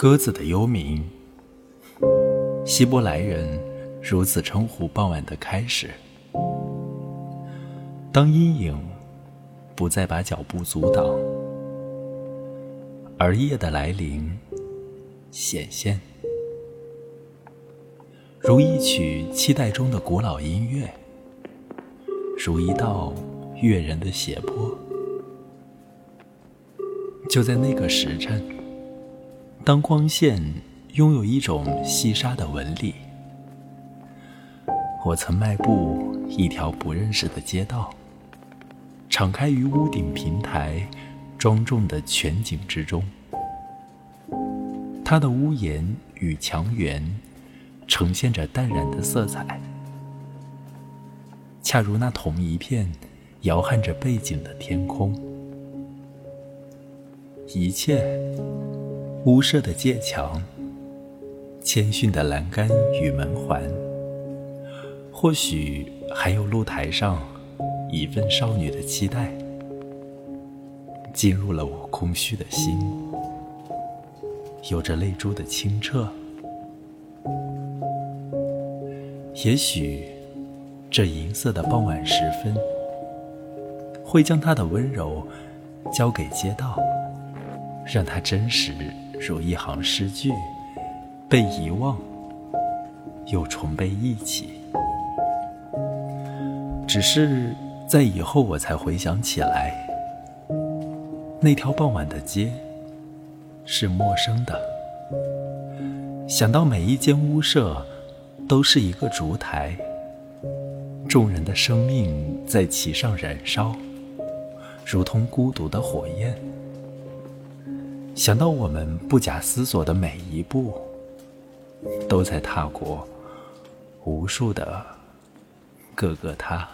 鸽子的幽鸣，希伯来人如此称呼傍晚的开始。当阴影不再把脚步阻挡，而夜的来临显现，如一曲期待中的古老音乐，如一道悦人的斜坡。就在那个时辰，当光线拥有一种细沙的纹理，我曾迈步一条不认识的街道，敞开于屋顶平台庄重的全景之中。它的屋檐与墙垣呈现着淡然的色彩，恰如那同一片摇撼着背景的天空。一切，屋舍的界墙，谦逊的栏杆与门环，或许还有露台上一份少女的期待，进入了我空虚的心，有着泪珠的清澈。也许，这银色的傍晚时分，会将它的温柔交给街道。让它真实如一行诗句，被遗忘，又重被忆起。只是在以后，我才回想起来，那条傍晚的街是陌生的。想到每一间屋舍都是一个烛台，众人的生命在其上燃烧，如同孤独的火焰。想到我们不假思索的每一步，都在踏过无数的各个他。